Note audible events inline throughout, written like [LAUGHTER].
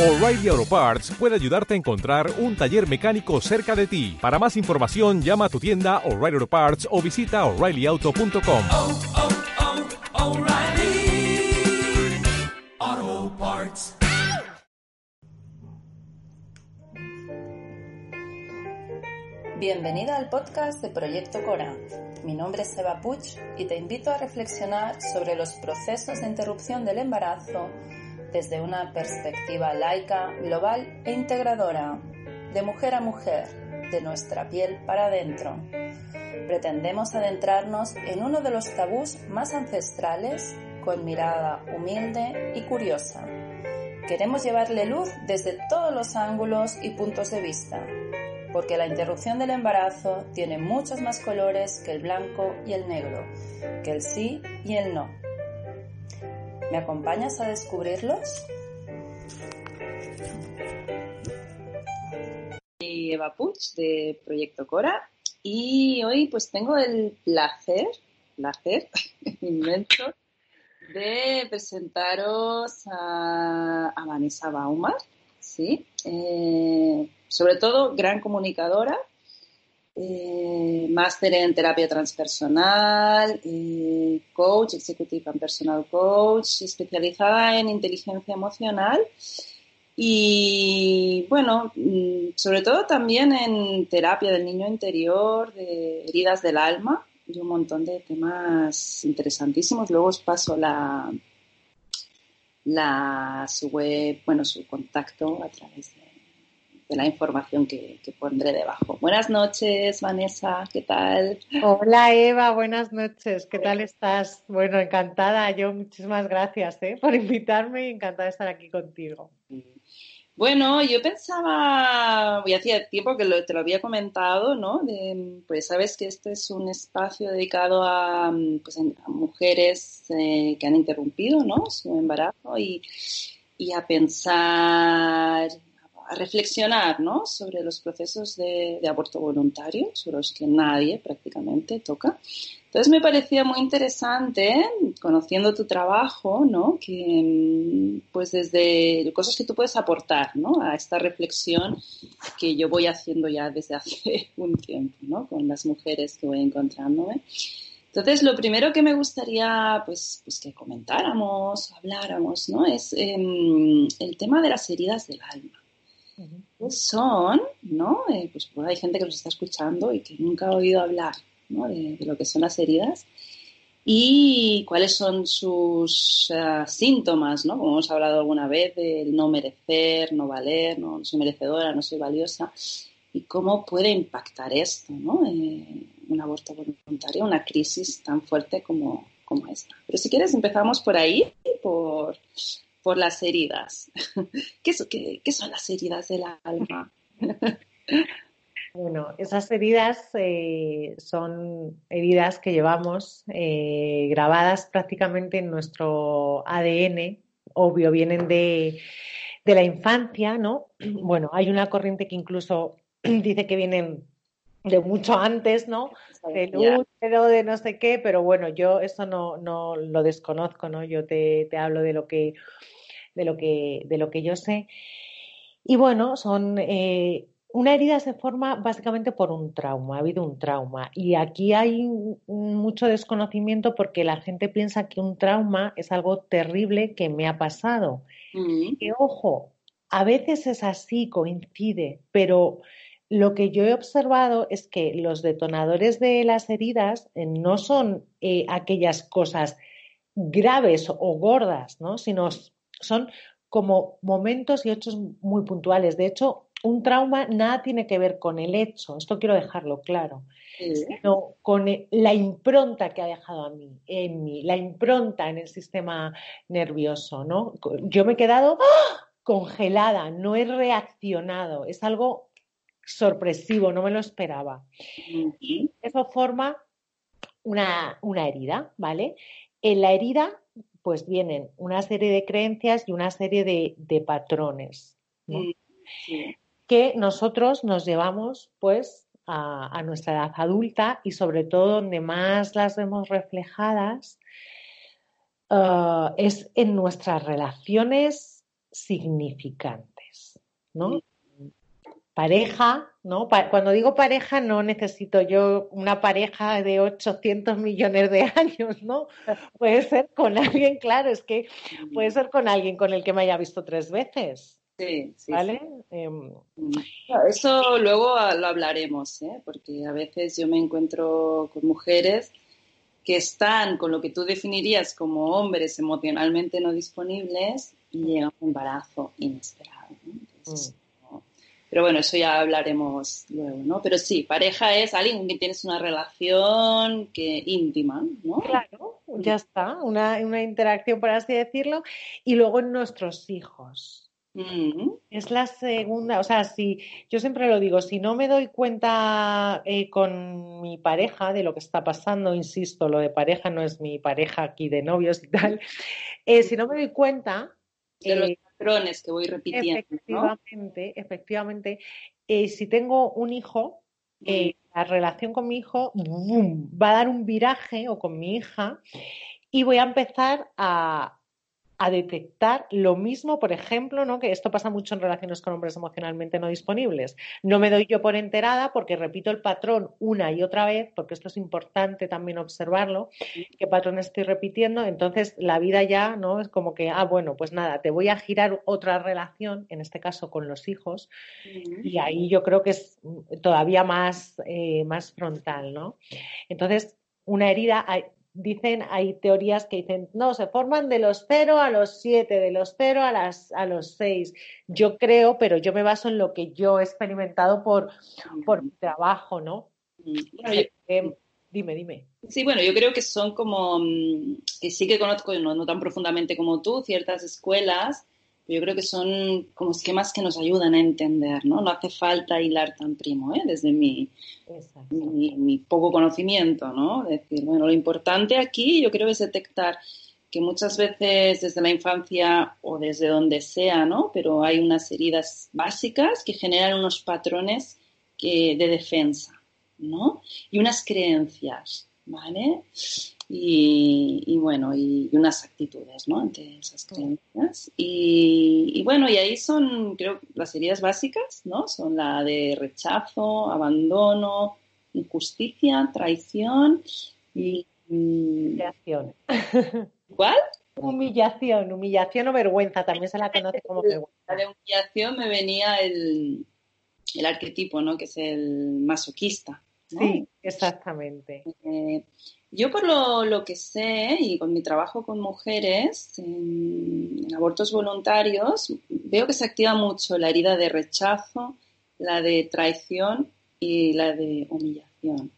O'Reilly Auto Parts puede ayudarte a encontrar un taller mecánico cerca de ti. Para más información, llama a tu tienda O'Reilly Auto Parts o visita oreillyauto.com. oh, oh, O'Reilly Auto Parts. Bienvenida al podcast de Proyecto Cora. Mi nombre es Eva Puig y te invito a reflexionar sobre los procesos de interrupción del embarazo desde una perspectiva laica, global e integradora, de mujer a mujer, de nuestra piel para adentro. Pretendemos adentrarnos en uno de los tabús más ancestrales con mirada humilde y curiosa. Queremos llevarle luz desde todos los ángulos y puntos de vista, porque la interrupción del embarazo tiene muchos más colores que el blanco y el negro, que el sí y el no. ¿Me acompañas a descubrirlos? Soy Eva Puig de Proyecto Cora y hoy pues tengo el placer, placer [LAUGHS] inmenso de presentaros a, a Vanessa Baumar, ¿sí? Eh, sobre todo gran comunicadora, eh, máster en terapia transpersonal, eh, coach, executive and personal coach, especializada en inteligencia emocional y bueno, mm, sobre todo también en terapia del niño interior, de heridas del alma y un montón de temas interesantísimos. Luego os paso la, la su web, bueno, su contacto a través de, de la información que, que, pondré debajo. Buenas noches, Vanessa, ¿qué tal? Hola, Eva, buenas noches, ¿qué tal estás? Bueno, encantada, yo muchísimas gracias ¿eh? por invitarme y encantada de estar aquí contigo. Bueno, yo pensaba, y hacía tiempo que lo, te lo había comentado, ¿no? De, pues sabes que este es un espacio dedicado a, pues, a mujeres eh, que han interrumpido, ¿no? Su embarazo y, y a pensar, a reflexionar, ¿no? Sobre los procesos de, de aborto voluntario, sobre los que nadie prácticamente toca. Entonces me parecía muy interesante, conociendo tu trabajo, ¿no? Que pues desde cosas que tú puedes aportar, ¿no? A esta reflexión que yo voy haciendo ya desde hace [LAUGHS] un tiempo, ¿no? Con las mujeres que voy encontrándome. Entonces, lo primero que me gustaría, pues, pues que comentáramos, habláramos, ¿no? Es eh, el tema de las heridas del alma. ¿Qué son, no? Eh, pues, hay gente que nos está escuchando y que nunca ha oído hablar ¿no? de, lo que son las heridas y cuáles son sus uh, síntomas, ¿no? Como hemos hablado alguna vez del no merecer, no valer, no, no soy merecedora, no soy valiosa y cómo puede impactar esto, ¿no? Eh, un aborto voluntario, una crisis tan fuerte como, como esta. Pero si quieres empezamos por ahí, por, por las heridas. [LAUGHS] ¿Qué, qué, ¿Qué, son las heridas del alma? [LAUGHS] Bueno, esas heridas eh, son heridas que llevamos eh, grabadas prácticamente en nuestro ADN, obvio, vienen de, de, la infancia, ¿no? [CLEARS THROAT] Bueno, hay una corriente que incluso [CLEARS THROAT] dice que vienen de mucho antes, ¿no? Del útero, de no sé qué, pero bueno, yo eso no, no lo desconozco, ¿no? Yo te, te hablo de lo que de lo que de lo que yo sé. Y bueno, son eh, una herida se forma básicamente por un trauma, ha habido un trauma. Y aquí hay mucho desconocimiento porque la gente piensa que un trauma es algo terrible que me ha pasado. Mm. Y ojo, a veces es así, coincide, pero lo que yo he observado es que los detonadores de las heridas eh, no son eh, aquellas cosas graves o gordas, ¿no? sino son como momentos y hechos muy puntuales. De hecho, un trauma nada tiene que ver con el hecho, esto quiero dejarlo claro, sí. sino con la impronta que ha dejado a mí, en mí, la impronta en el sistema nervioso, ¿no? Yo me he quedado ¡oh! congelada, no he reaccionado, es algo sorpresivo, no me lo esperaba. Y eso forma una, una herida, ¿vale? En la herida, pues vienen una serie de creencias y una serie de, de patrones. ¿no? Sí que nosotros nos llevamos pues a, a, nuestra edad adulta y sobre todo donde más las vemos reflejadas uh, es en nuestras relaciones significantes, ¿no? Pareja, ¿no? cuando digo pareja no necesito yo una pareja de 800 millones de años, ¿no? Puede ser con alguien, claro, es que puede ser con alguien con el que me haya visto tres veces. Sí, sí. ¿Vale? Em, eso luego lo hablaremos, ¿eh? porque a veces yo me encuentro con mujeres que están con lo que tú definirías como hombres emocionalmente no disponibles y llega un embarazo inesperado. Mm. Pero bueno, eso ya hablaremos luego, ¿no? Pero sí, pareja es alguien con quien tienes una relación que íntima, ¿no? Claro, ya está, una, una interacción, por así decirlo. Y luego nuestros hijos. Es la segunda, o sea, si yo siempre lo digo, si no me doy cuenta eh, con mi pareja de lo que está pasando, insisto, lo de pareja no es mi pareja aquí de novios y tal, eh, si no me doy cuenta... De los eh, patrones que voy repitiendo. Efectivamente, efectivamente. si tengo un hijo, la relación con mi hijo va a dar un viraje o con mi hija y voy a empezar a, a detectar lo mismo, por ejemplo, ¿no? que esto pasa mucho en relaciones con hombres emocionalmente no disponibles. No me doy yo por enterada porque repito el patrón una y otra vez, porque esto es importante también observarlo, qué patrón estoy repitiendo. Entonces la vida ya no es como que, ah, bueno, pues nada, te voy a girar otra relación, en este caso con los hijos, y ahí yo creo que es todavía más, eh, más frontal, ¿no? Entonces, una herida, dicen, hay teorías que dicen, no, se forman de los 0 a los 7, de los 0 a, las, a los 6. Yo creo, pero yo me baso en lo que yo he experimentado por, por mi trabajo, ¿no? Eh, dime, dime. Sí, bueno, yo creo que son como, mm, que sí que conozco, no, no tan profundamente como tú, ciertas escuelas yo creo que son como esquemas que nos ayudan a entender, ¿no? No hace falta hilar tan primo, ¿eh? Desde mi, mi, poco conocimiento, ¿no? decir, bueno, lo importante aquí yo creo es detectar que muchas veces desde la infancia o desde donde sea, ¿no? Pero hay unas heridas básicas que generan unos patrones que, de defensa, ¿no? Y unas creencias, ¿vale? Y, bueno, y, unas actitudes, ¿no? Ante esas creencias. Y, bueno, y ahí son, creo, las heridas básicas, ¿no? Son la de rechazo, abandono, injusticia, traición y... Humillación. ¿Cuál? Humillación, humillación o vergüenza, también se la conoce como vergüenza. La de humillación me venía el, el arquetipo, ¿no? Que es el masoquista. Sí, exactamente. Eh, yo por lo, que sé y con mi trabajo con mujeres en, abortos voluntarios, veo que se activa mucho la herida de rechazo, la de traición y la de humillación,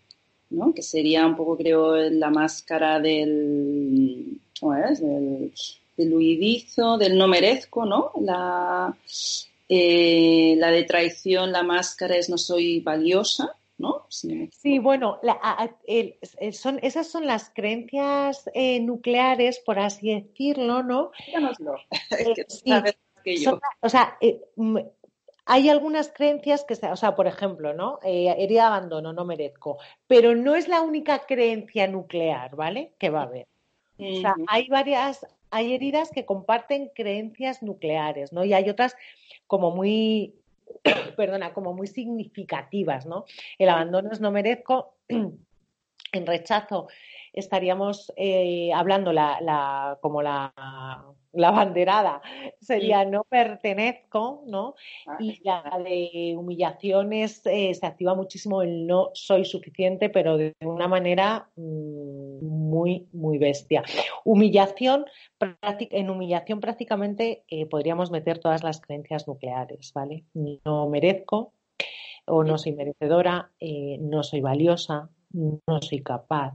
¿no? Que sería un poco, creo, la máscara del, ¿cómo es? Del, del huidizo, del no merezco, ¿no? La, eh, la de traición, la máscara es no soy valiosa, ¿no? Sí, bueno, son, esas son las creencias eh, nucleares, por así decirlo, ¿no? Díganoslo, [LAUGHS] eh, que yo. o sea, eh, hay algunas creencias que, o sea, por ejemplo, ¿no? herida de abandono, no merezco, pero no es la única creencia nuclear, ¿vale? Que va a haber. O sea, hay varias, hay heridas que comparten creencias nucleares, ¿no? Y hay otras como muy [COUGHS] perdona, como muy significativas, ¿no? El abandono es no merezco, [CLEARS THROAT] en rechazo estaríamos eh, hablando la, como la, la, banderada, sería no pertenezco, ¿no? Ah, y la de humillaciones eh, se activa muchísimo el no soy suficiente, pero de una manera mm, muy, muy bestia. Humillación, en humillación prácticamente eh, podríamos meter todas las creencias nucleares, ¿vale? No merezco o no soy merecedora, no soy valiosa, no soy capaz,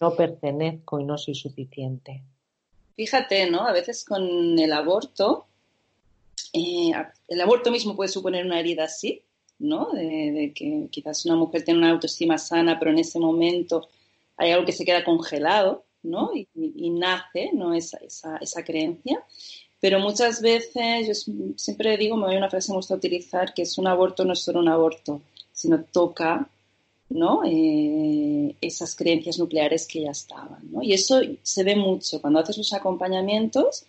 no pertenezco y no soy suficiente. Fíjate, ¿no? A veces con el aborto, eh, el aborto mismo puede suponer una herida así, ¿no? De, que quizás una mujer tiene una autoestima sana, pero en ese momento hay algo que se queda congelado, ¿no? Y, nace, ¿no? Esa, esa, esa, creencia. Pero muchas veces, yo siempre digo, me voy a una frase que me gusta utilizar, que es un aborto no es solo un aborto, sino toca ¿no? Eh, esas creencias nucleares que ya estaban. ¿no? Y eso se ve mucho cuando haces los acompañamientos.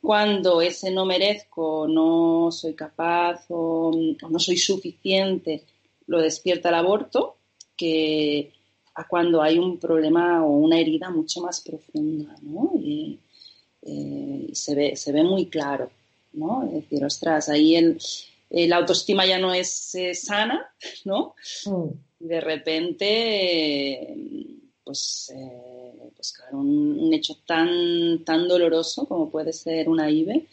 cuando ese no merezco, no soy capaz o, no soy suficiente, lo despierta el aborto, que a cuando hay un problema o una herida mucho más profunda, ¿no? Y, eh, se, ve, se ve muy claro, ¿no? Es decir, ostras, ahí el, la autoestima ya no es eh, sana, [LAUGHS] ¿no? Mm. De repente, pues, eh, pues claro, un, hecho tan, tan doloroso como puede ser una IVE,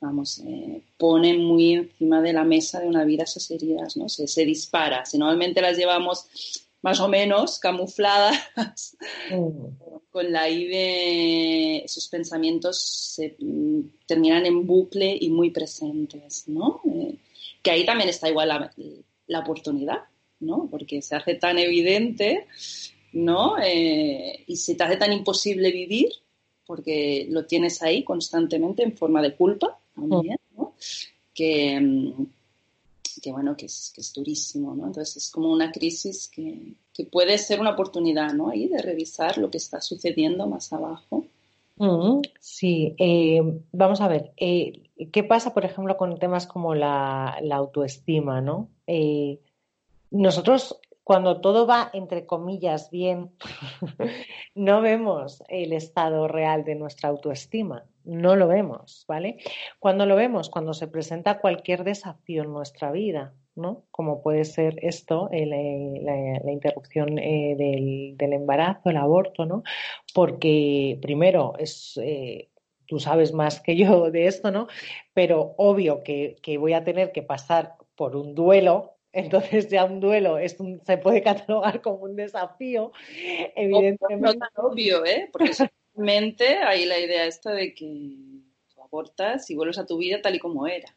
vamos, eh, pone muy encima de la mesa de una vida esas heridas, ¿no? Se, se dispara. Si normalmente las llevamos más o menos camufladas, mm. con la IVE esos pensamientos se mm, terminan en bucle y muy presentes, ¿no? Eh, que ahí también está igual la, la, oportunidad, ¿no? Porque se hace tan evidente ¿no? Eh, y se te hace tan imposible vivir, porque lo tienes ahí constantemente en forma de culpa también, ¿no? Que, mm, que, bueno, que es, que es durísimo, ¿no? Entonces es como una crisis que, que puede ser una oportunidad, ¿no? Ahí de revisar lo que está sucediendo más abajo. Mm, sí, eh, vamos a ver, eh, ¿qué pasa, por ejemplo, con temas como la, la autoestima, ¿no? nosotros cuando todo va, entre comillas, bien, [LAUGHS] no vemos el estado real de nuestra autoestima, no lo vemos, ¿vale? Cuando lo vemos, cuando se presenta cualquier desafío en nuestra vida, ¿no? Como puede ser esto, eh, la, interrupción eh, del, embarazo, el aborto, ¿no? Porque primero es... Eh, tú sabes más que yo de esto, ¿no? Pero obvio que, que voy a tener que pasar por un duelo entonces ya un duelo es se puede catalogar como un desafío, evidentemente. No, tan obvio, ¿eh? Porque [LAUGHS] solamente hay la idea esta de que abortas y vuelves a tu vida tal y como era,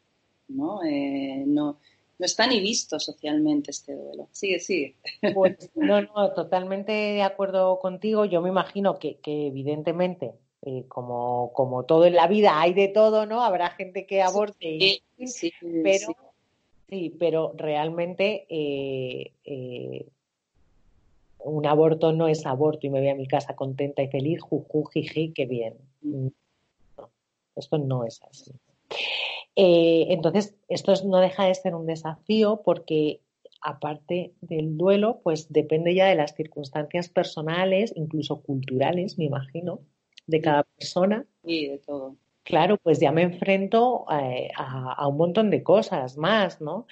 ¿no? Eh, no, no está ni visto socialmente este duelo. Sigue, sigue. Pues [LAUGHS] no, no, totalmente de acuerdo contigo. Yo me imagino que, evidentemente, eh, como, como todo en la vida hay de todo, ¿no? Habrá gente que aborte, y, sí, pero Sí, pero realmente eh, eh, un aborto no es aborto y me voy a mi casa contenta y feliz, juju, jiji, qué bien. Mm. esto no es así. Eh, entonces, esto no deja de ser un desafío porque aparte del duelo, pues depende ya de las circunstancias personales, incluso culturales, me imagino, de cada persona. Y de todo. Claro, pues ya me enfrento eh, a, un montón de cosas más, ¿no?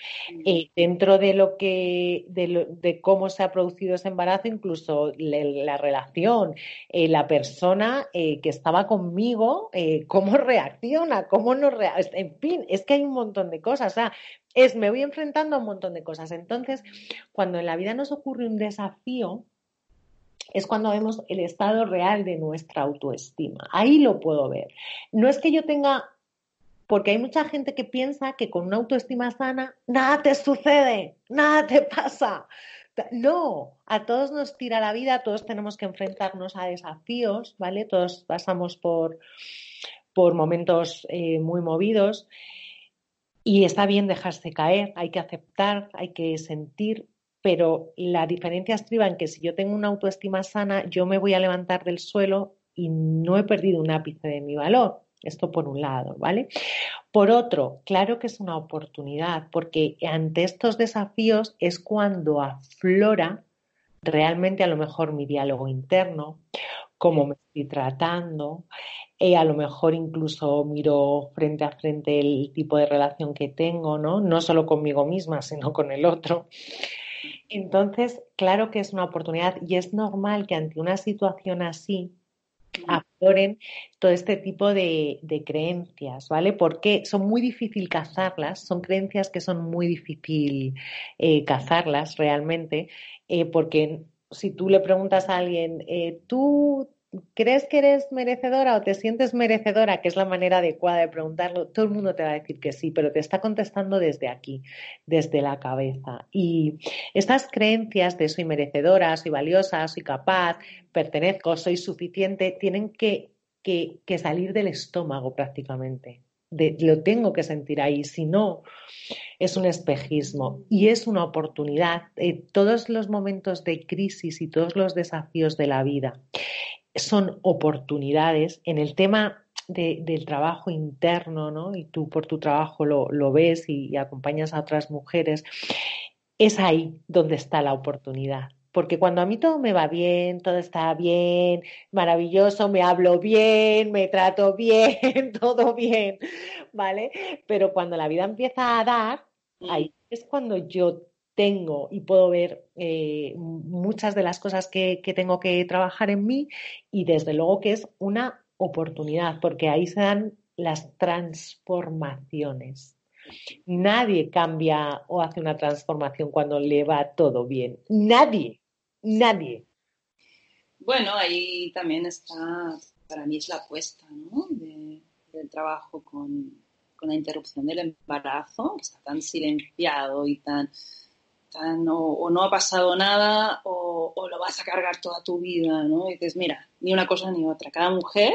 Eh, dentro de lo que, de, cómo se ha producido ese embarazo, incluso la relación, eh, la persona que estaba conmigo, cómo [LAUGHS] reacciona, cómo no reacciona, en fin, es que hay un montón de cosas, o sea, es, me voy enfrentando a un montón de cosas. Entonces, cuando en la vida nos ocurre un desafío, es cuando vemos el estado real de nuestra autoestima. Ahí lo puedo ver. No es que yo tenga, porque hay mucha gente que piensa que con una autoestima sana nada te sucede, nada te pasa. No, a todos nos tira la vida, todos tenemos que enfrentarnos a desafíos, ¿vale? Todos pasamos por, por momentos eh, muy movidos y está bien dejarse caer, hay que aceptar, hay que sentir, pero la diferencia estriba en que si yo tengo una autoestima sana, yo me voy a levantar del suelo y no he perdido un ápice de mi valor. Esto por un lado, ¿vale? Por otro, claro que es una oportunidad, porque ante estos desafíos es cuando aflora realmente a lo mejor mi diálogo interno, cómo me estoy tratando, y a lo mejor incluso miro frente a frente el tipo de relación que tengo, ¿no? No solo conmigo misma, sino con el otro. Entonces, claro que es una oportunidad y es normal que ante una situación así afloren todo este tipo de, creencias, ¿vale? Porque son muy difícil cazarlas, son creencias que son muy difícil eh, cazarlas realmente, eh, porque si tú le preguntas a alguien, eh, ¿tú ¿crees que eres merecedora o te sientes merecedora? Que es la manera adecuada de preguntarlo. Todo el mundo te va a decir que sí, pero te está contestando desde aquí, desde la cabeza. Y estas creencias de soy merecedora, soy valiosa, soy capaz, pertenezco, soy suficiente, tienen que, salir del estómago prácticamente. lo tengo que sentir ahí, si no, es un espejismo y es una oportunidad. Eh, todos los momentos de crisis y todos los desafíos de la vida son oportunidades. En el tema del trabajo interno, ¿no? Y tú por tu trabajo lo, ves y, acompañas a otras mujeres, es ahí donde está la oportunidad. Porque cuando a mí todo me va bien, todo está bien, maravilloso, me hablo bien, me trato bien, [LAUGHS] todo bien, ¿vale? Pero cuando la vida empieza a dar, mm. ahí es cuando yo tengo y puedo ver eh, muchas de las cosas que, tengo que trabajar en mí y desde luego que es una oportunidad porque ahí se dan las transformaciones. Nadie cambia o hace una transformación cuando le va todo bien. Nadie, nadie. Bueno, ahí también está, para mí es la apuesta ¿no? del trabajo con, con la interrupción del embarazo, que está tan silenciado y tan o, no ha pasado nada o, lo vas a cargar toda tu vida, ¿no? Y dices, mira, ni una cosa ni otra. Cada mujer,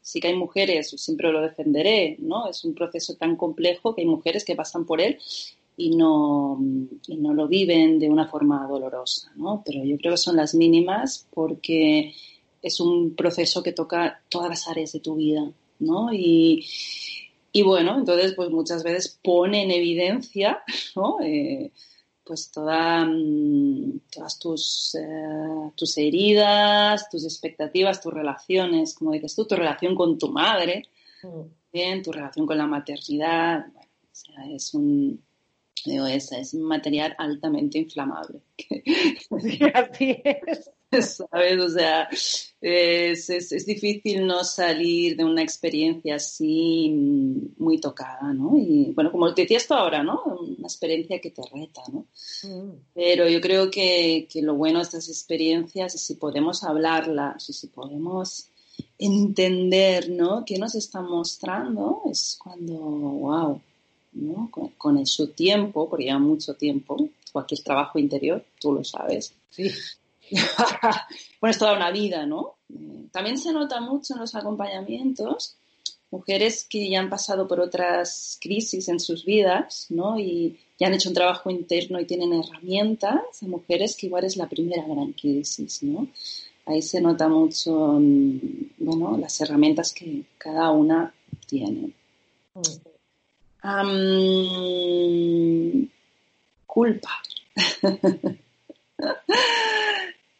sí que hay mujeres, siempre lo defenderé, ¿no? Es un proceso tan complejo que hay mujeres que pasan por él y no, y no lo viven de una forma dolorosa, ¿no? Pero yo creo que son las mínimas porque es un proceso que toca todas las áreas de tu vida, ¿no? Y, y bueno, entonces pues muchas veces pone en evidencia, ¿no? Eh, pues toda, mm, todas tus, eh, tus heridas, tus expectativas, tus relaciones, como dices tú, tu relación con tu madre, mm. bien, tu relación con la maternidad, o sea, es un, digo, es, es un material altamente inflamable. [LAUGHS] Sí, así es. [LAUGHS] ¿sabes? O sea, es, es, difícil no salir de una experiencia así muy tocada, ¿no? Y bueno, como te decías tú ahora, ¿no? Una experiencia que te reta, ¿no? Mm. Pero yo creo que, que, lo bueno de estas experiencias es si podemos hablarlas, y si podemos entender, ¿no? ¿Qué nos está mostrando? Es cuando, wow, ¿no? Con, con su tiempo, porque lleva mucho tiempo, cualquier trabajo interior, tú lo sabes. Sí [LAUGHS] bueno, es toda una vida, ¿no? Eh, también se nota mucho en los acompañamientos mujeres que ya han pasado por otras crisis en sus vidas, ¿no? Y ya han hecho un trabajo interno y tienen herramientas, a mujeres que igual es la primera gran crisis, ¿no? Ahí se nota mucho, mm, bueno, las herramientas que cada una tiene. culpa. [LAUGHS]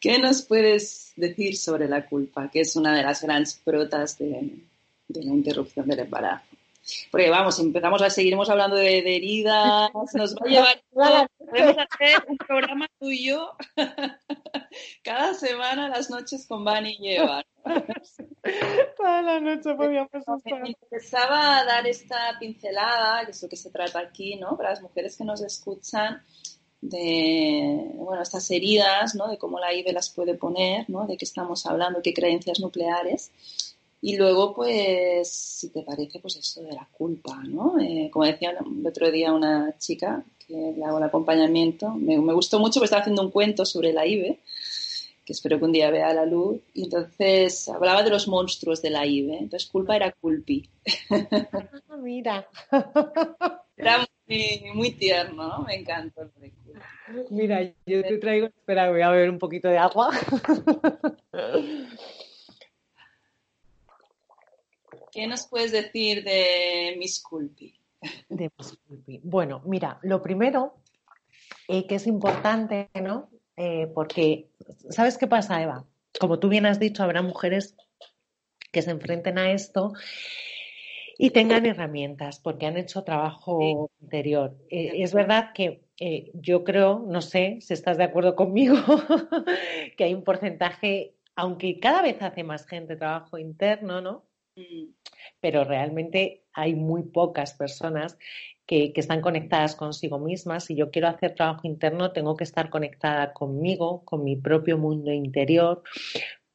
¿Qué nos puedes decir sobre la culpa, que es una de las grandes protas de, la interrupción del embarazo? Porque vamos, empezamos a seguiremos hablando de, heridas, nos va a llevar. [LAUGHS] Podemos hacer un programa tuyo [LAUGHS] cada semana las noches con Vani y Eva. Toda la noche podíamos estar. Me interesaba dar esta pincelada, que es lo que se trata aquí, ¿no? Para las mujeres que nos escuchan, de bueno, estas heridas, ¿no? de cómo la IBE las puede poner, ¿no? de qué estamos hablando, qué creencias nucleares. Y luego, pues, si te parece, pues esto de la culpa, ¿no? Eh, como decía el otro día una chica que le hago el acompañamiento, me, gustó mucho porque estaba haciendo un cuento sobre la IBE, que espero que un día vea la luz, y entonces hablaba de los monstruos de la IBE, entonces culpa era culpi. Ah, mira. Era muy, tierno, ¿no? Me encanta. Mira, yo te traigo, espera, voy a beber un poquito de agua. [LAUGHS] ¿Qué nos puedes decir de Miss Culpi? De Miss Culpi. Bueno, mira, lo primero eh, que es importante, ¿no? Eh, porque, ¿sabes qué pasa, Eva? Como tú bien has dicho, habrá mujeres que se enfrenten a esto y tengan herramientas porque han hecho trabajo interior. Eh, es verdad que eh, yo creo, no sé si estás de acuerdo conmigo, [LAUGHS] que hay un porcentaje, aunque cada vez hace más gente trabajo interno, ¿no? Mm. Pero realmente hay muy pocas personas que, que, están conectadas consigo mismas. Si yo quiero hacer trabajo interno, tengo que estar conectada conmigo, con mi propio mundo interior,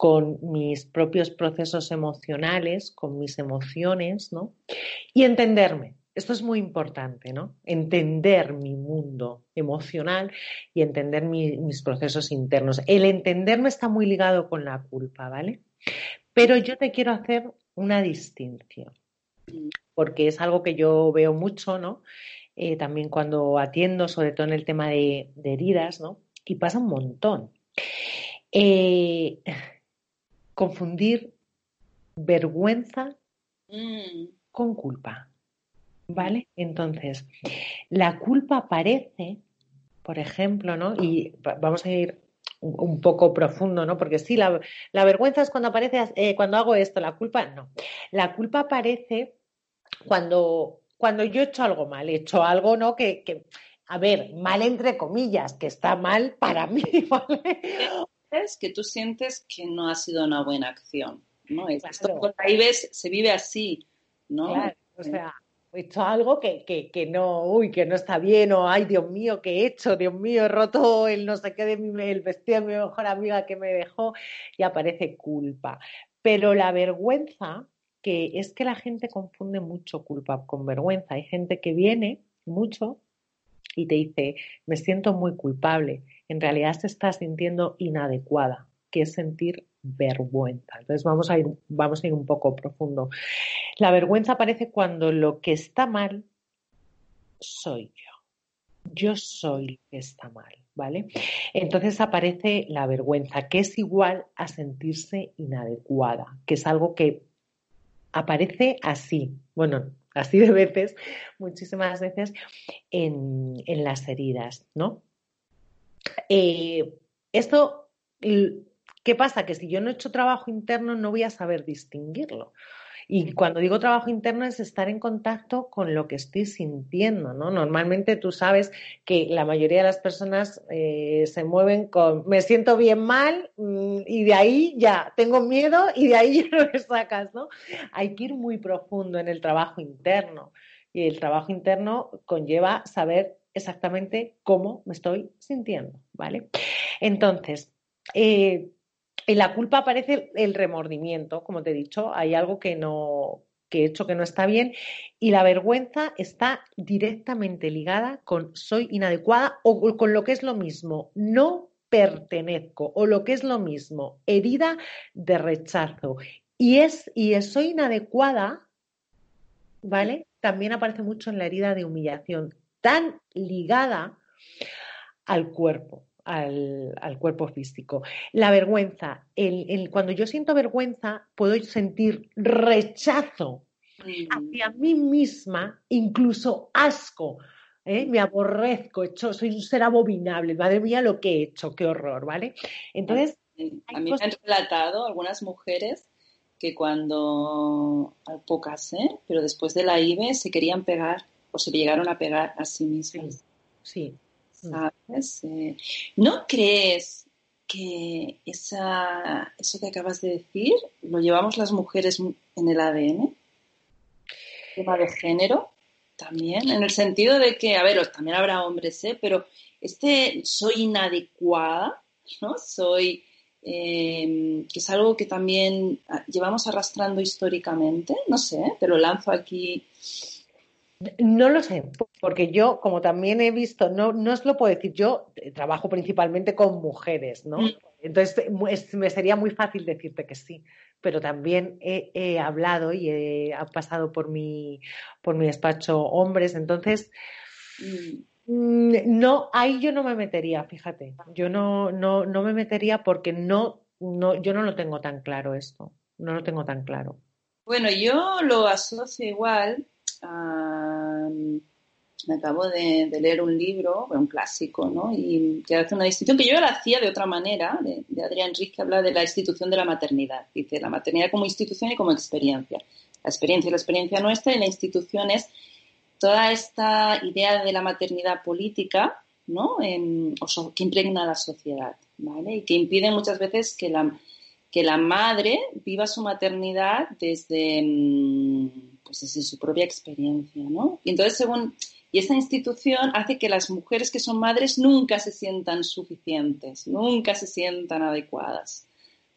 con mis propios procesos emocionales, con mis emociones, ¿no? Y entenderme. Esto es muy importante, ¿no? Entender mi mundo emocional y entender mis procesos internos. El entenderme está muy ligado con la culpa, ¿vale? Pero yo te quiero hacer una distinción, porque es algo que yo veo mucho, ¿no? Eh, también cuando atiendo, sobre todo en el tema de, heridas, ¿no? Y pasa un montón. Eh, confundir vergüenza Mm. con culpa. ¿Vale? Entonces, la culpa aparece, por ejemplo, ¿no? Y va- vamos a ir un un poco profundo, ¿no? Porque sí, la, la vergüenza es cuando aparece, eh, cuando hago esto, la culpa no. La culpa aparece cuando, cuando yo he hecho algo mal, he hecho algo, ¿no? Que, que, a ver, mal entre comillas, que está mal para mí, [LAUGHS] ¿vale? Es que tú sientes que no ha sido una buena acción, ¿no? Es- Esto ahí ves, se vive así, ¿no? Claro, o sea, he hecho algo que, que, que no, uy, que no está bien, o ay, Dios mío, ¿qué he hecho? Dios mío, he roto el no sé qué de mi, el vestido de mi mejor amiga que me dejó y aparece culpa. Pero la vergüenza, que es que la gente confunde mucho culpa con vergüenza. Hay gente que viene mucho y te dice, me siento muy culpable. En realidad se está sintiendo inadecuada, que es sentir vergüenza. Entonces vamos a ir, vamos a ir un poco profundo. La vergüenza aparece cuando lo que está mal soy yo. Yo soy lo que está mal, ¿vale? Entonces aparece la vergüenza, que es igual a sentirse inadecuada, que es algo que aparece así, bueno, así de veces, muchísimas veces en, en las heridas, ¿no? Eh, esto, ¿qué pasa? Que si yo no he hecho trabajo interno no voy a saber distinguirlo. Y cuando digo trabajo interno es estar en contacto con lo que estoy sintiendo, ¿no? Normalmente tú sabes que la mayoría de las personas eh, se mueven con me siento bien mal mm, y de ahí ya tengo miedo y de ahí [LAUGHS] ya no me sacas, ¿no? Hay que ir muy profundo en el trabajo interno y el trabajo interno conlleva saber exactamente cómo me estoy sintiendo, ¿vale? Entonces, eh, en la culpa aparece el remordimiento, como te he dicho, hay algo que no que he hecho que no está bien y la vergüenza está directamente ligada con soy inadecuada o con lo que es lo mismo, no pertenezco o lo que es lo mismo, herida de rechazo. Y es y soy inadecuada, ¿vale? También aparece mucho en la herida de humillación, tan ligada al cuerpo al, al, cuerpo físico. La vergüenza, el, el, cuando yo siento vergüenza, puedo sentir rechazo mm. hacia mí misma, incluso asco. ¿eh? Me aborrezco, hecho, soy un ser abominable, madre mía lo que he hecho, qué horror, ¿vale? Entonces... A mí cosas... me han relatado algunas mujeres que cuando, pocas, ¿eh? pero después de la IBE se querían pegar o se llegaron a pegar a sí mismas. Sí. sí. ¿Sabes? Eh, ¿No crees que esa, eso que acabas de decir lo llevamos las mujeres en el ADN? Tema de género también, en el sentido de que, a ver, también habrá hombres, ¿eh? pero este soy inadecuada, ¿no? Soy, eh, que es algo que también llevamos arrastrando históricamente, no sé, te lo lanzo aquí. No lo sé, porque yo, como también he visto, no, no os lo puedo decir, yo trabajo principalmente con mujeres, ¿no? Mm. Entonces es, me sería muy fácil decirte que sí, pero también he, he hablado y he, ha pasado por mi, por mi despacho hombres, entonces mm. no, ahí yo no me metería, fíjate, yo no, no, no me metería porque no, no, yo no lo tengo tan claro esto, no lo tengo tan claro. Bueno, yo lo asocio igual Uh, me acabo de, leer un libro, un clásico, ¿no? Y que hace una distinción que yo la hacía de otra manera, de, Adrián Enrique, que habla de la institución de la maternidad. Dice, la maternidad como institución y como experiencia. La experiencia es la experiencia nuestra y la institución es toda esta idea de la maternidad política, ¿no? Que impregna la sociedad, ¿vale? Y que impide muchas veces que la, que la madre viva su maternidad desde pues desde su propia experiencia, ¿no? Y entonces, según, y esta institución hace que las mujeres que son madres nunca se sientan suficientes, nunca se sientan adecuadas,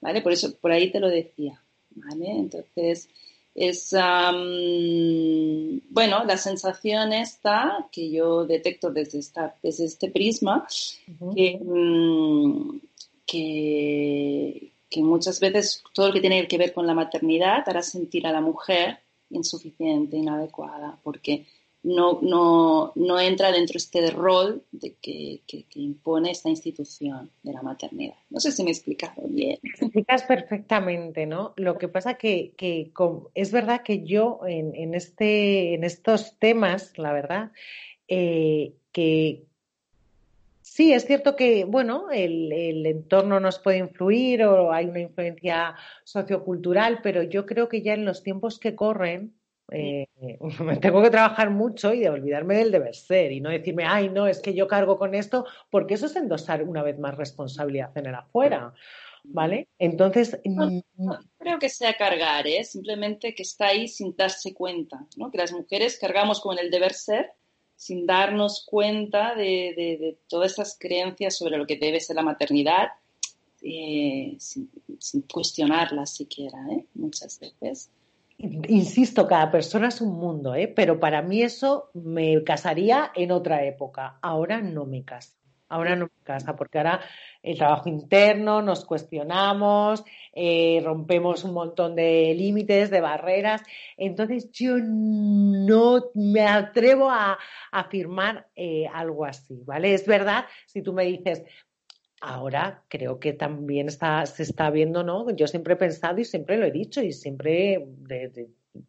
¿vale? Por eso, por ahí te lo decía, ¿vale? Entonces, es, um, bueno, la sensación está que yo detecto desde, esta, desde este prisma, uh -huh. que, um, que, que muchas veces todo lo que tiene que ver con la maternidad hará sentir a la mujer insuficiente, inadecuada, porque no, no, no entra dentro de este rol de que, que, impone esta institución de la maternidad. No sé si me he explicado bien. Me explicas perfectamente, ¿no? Lo que pasa que, que es verdad que yo en, en, este, en estos temas, la verdad, eh, que sí, es cierto que, bueno, el, el, entorno nos puede influir o hay una influencia sociocultural, pero yo creo que ya en los tiempos que corren, eh, [LAUGHS] me tengo que trabajar mucho y de olvidarme del deber ser y no decirme, ay, no, es que yo cargo con esto, porque eso es endosar una vez más responsabilidad en el afuera. ¿Vale? Entonces. No, creo que sea cargar, ¿eh? simplemente que está ahí sin darse cuenta, ¿no? Que las mujeres cargamos con el deber ser sin darnos cuenta de, todas esas creencias sobre lo que debe ser la maternidad, eh, sin, cuestionarlas siquiera, ¿eh? muchas veces insisto, cada persona es un mundo, ¿eh? pero para mí eso me casaría en otra época. Ahora no me casa. Ahora no me casa, porque ahora el trabajo interno, nos cuestionamos, eh, rompemos un montón de límites, de barreras. Entonces yo no me atrevo a, afirmar eh, algo así, ¿vale? Es verdad, si tú me dices, ahora creo que también está, se está viendo, ¿no? Yo siempre he pensado y siempre lo he dicho y siempre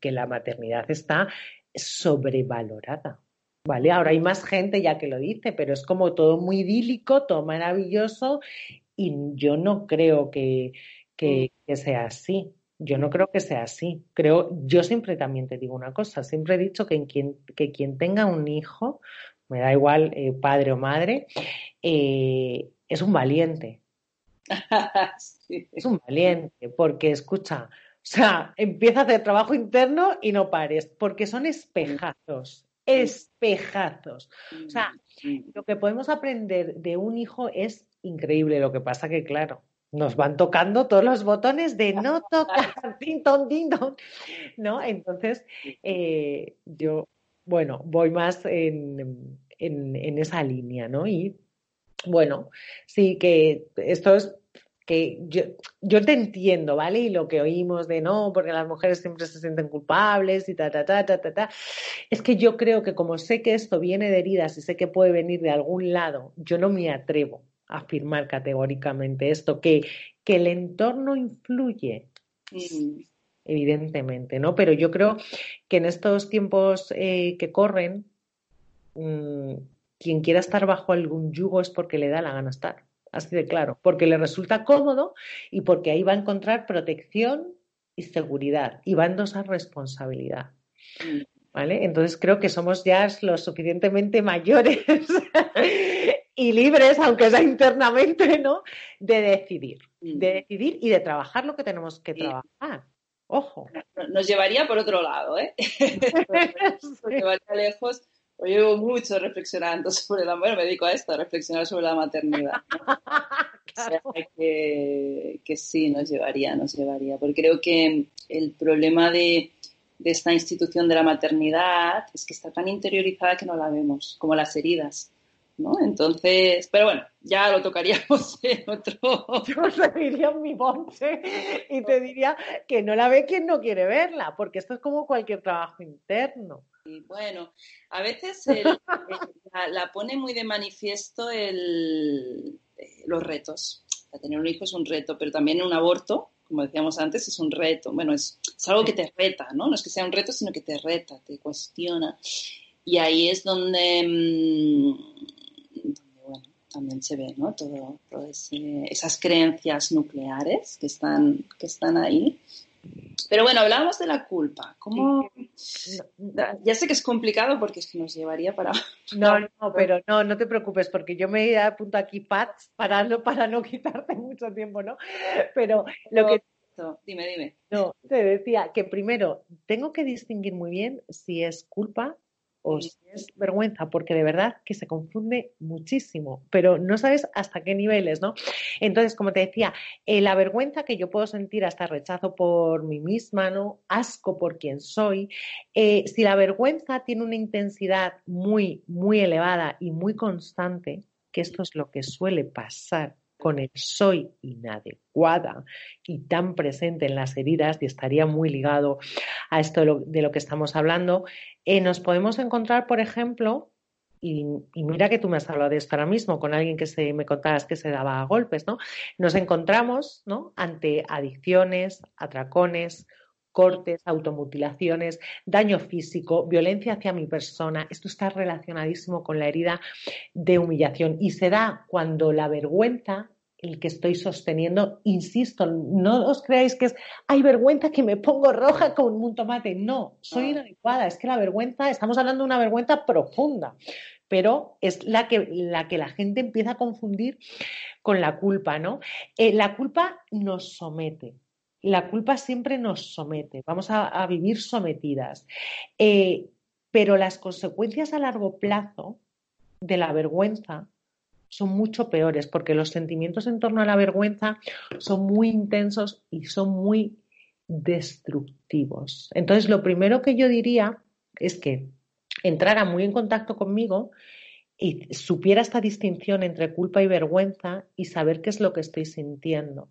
que la maternidad está sobrevalorada. ¿Vale? Ahora hay más gente ya que lo dice, pero es como todo muy idílico, todo maravilloso y yo no creo que, que, mm. sea así. Yo no creo que sea así. Creo, yo siempre también te digo una cosa, siempre he dicho que, quien, que quien tenga un hijo, me da igual eh, padre o madre, eh, es un valiente. [LAUGHS] Es un valiente, porque escucha, o sea, empieza a hacer trabajo interno y no pares, porque son espejazos, espejazos. O sea, lo que podemos aprender de un hijo es increíble. Lo que pasa que, claro, nos van tocando todos los botones de no [LAUGHS] tocar, tin, ton, ¿no? Entonces, eh, yo, bueno, voy más en, en, en, esa línea, ¿no? Y bueno, sí que esto es que yo, yo te entiendo, ¿vale? Y lo que oímos de no, porque las mujeres siempre se sienten culpables y ta, ta, ta, ta, ta, ta. Es que yo creo que como sé que esto viene de heridas y sé que puede venir de algún lado, yo no me atrevo a afirmar categóricamente esto, que, que el entorno influye. Mm. Evidentemente, ¿no? Pero yo creo que en estos tiempos eh, que corren, mm, quien quiera estar bajo algún yugo es porque le da la gana estar, así de claro, porque le resulta cómodo y porque ahí va a encontrar protección y seguridad y va a endosar responsabilidad. ¿Vale? Entonces creo que somos ya lo suficientemente mayores [LAUGHS] y libres, aunque sea internamente, ¿no? De decidir, de decidir y de trabajar lo que tenemos que trabajar. Ojo. Nos llevaría por otro lado, ¿eh? [LAUGHS] Nos llevaría lejos yo llevo mucho reflexionando [LAUGHS] sobre la bueno, me dedico a esto, a reflexionar sobre la maternidad. [LAUGHS] que, que, sí, nos llevaría, nos llevaría. Porque creo que el problema de, de, esta institución de la maternidad es que está tan interiorizada que no la vemos, como las heridas. ¿no? Entonces, pero bueno, ya lo tocaríamos [LAUGHS] en otro. Yo te diría mi bonche y te diría que no la ve quien no quiere verla, porque esto es como cualquier trabajo interno. Bueno, a veces [LAUGHS] la, pone muy de manifiesto el, eh, los retos. tener un hijo es un reto, pero también un aborto, como decíamos antes, es un reto. Bueno, es, algo que te reta, ¿no? No es que sea un reto, sino que te reta, te cuestiona. Y ahí es donde, mm, bueno, también se ve, ¿no? Todo, esas creencias nucleares que están, que están ahí pero bueno, hablábamos de la culpa. ¿Cómo? Ya sé que es complicado porque es que nos llevaría para. [LAUGHS] No, no, pero no, no te preocupes, porque yo me apunto aquí Pats para no, para no [LAUGHS] quitarte mucho tiempo, ¿no? Pero lo que. Dime, dime. No, te decía que primero tengo que distinguir muy bien si es culpa o si es vergüenza, porque de verdad que se confunde muchísimo, pero no sabes hasta qué niveles, ¿no? Entonces, como te decía, eh, la vergüenza que yo puedo sentir hasta rechazo por mí misma, ¿no? Asco por quien soy. Eh, si la vergüenza tiene una intensidad muy, muy elevada y muy constante, que esto es lo que suele pasar con el soy inadecuada y tan presente en las heridas, y estaría muy ligado a esto de lo, que estamos hablando, eh, nos podemos encontrar, por ejemplo, y, mira que tú me has hablado de esto ahora mismo con alguien que se, me contabas que se daba golpes, ¿no? Nos encontramos ¿no? ante adicciones, atracones, cortes, automutilaciones, daño físico, violencia hacia mi persona. Esto está relacionadísimo con la herida de humillación y se da cuando la vergüenza el que estoy sosteniendo, insisto, no os creáis que es, hay vergüenza que me pongo roja con un tomate. No, soy inadecuada. Es que la vergüenza, estamos hablando de una vergüenza profunda, pero es la que la, que la gente empieza a confundir con la culpa, ¿no? Eh, la culpa nos somete la culpa siempre nos somete, vamos a, vivir sometidas. Eh, pero las consecuencias a largo plazo de la vergüenza son mucho peores porque los sentimientos en torno a la vergüenza son muy intensos y son muy destructivos. Entonces, lo primero que yo diría es que entrara muy en contacto conmigo y supiera esta distinción entre culpa y vergüenza y saber qué es lo que estoy sintiendo.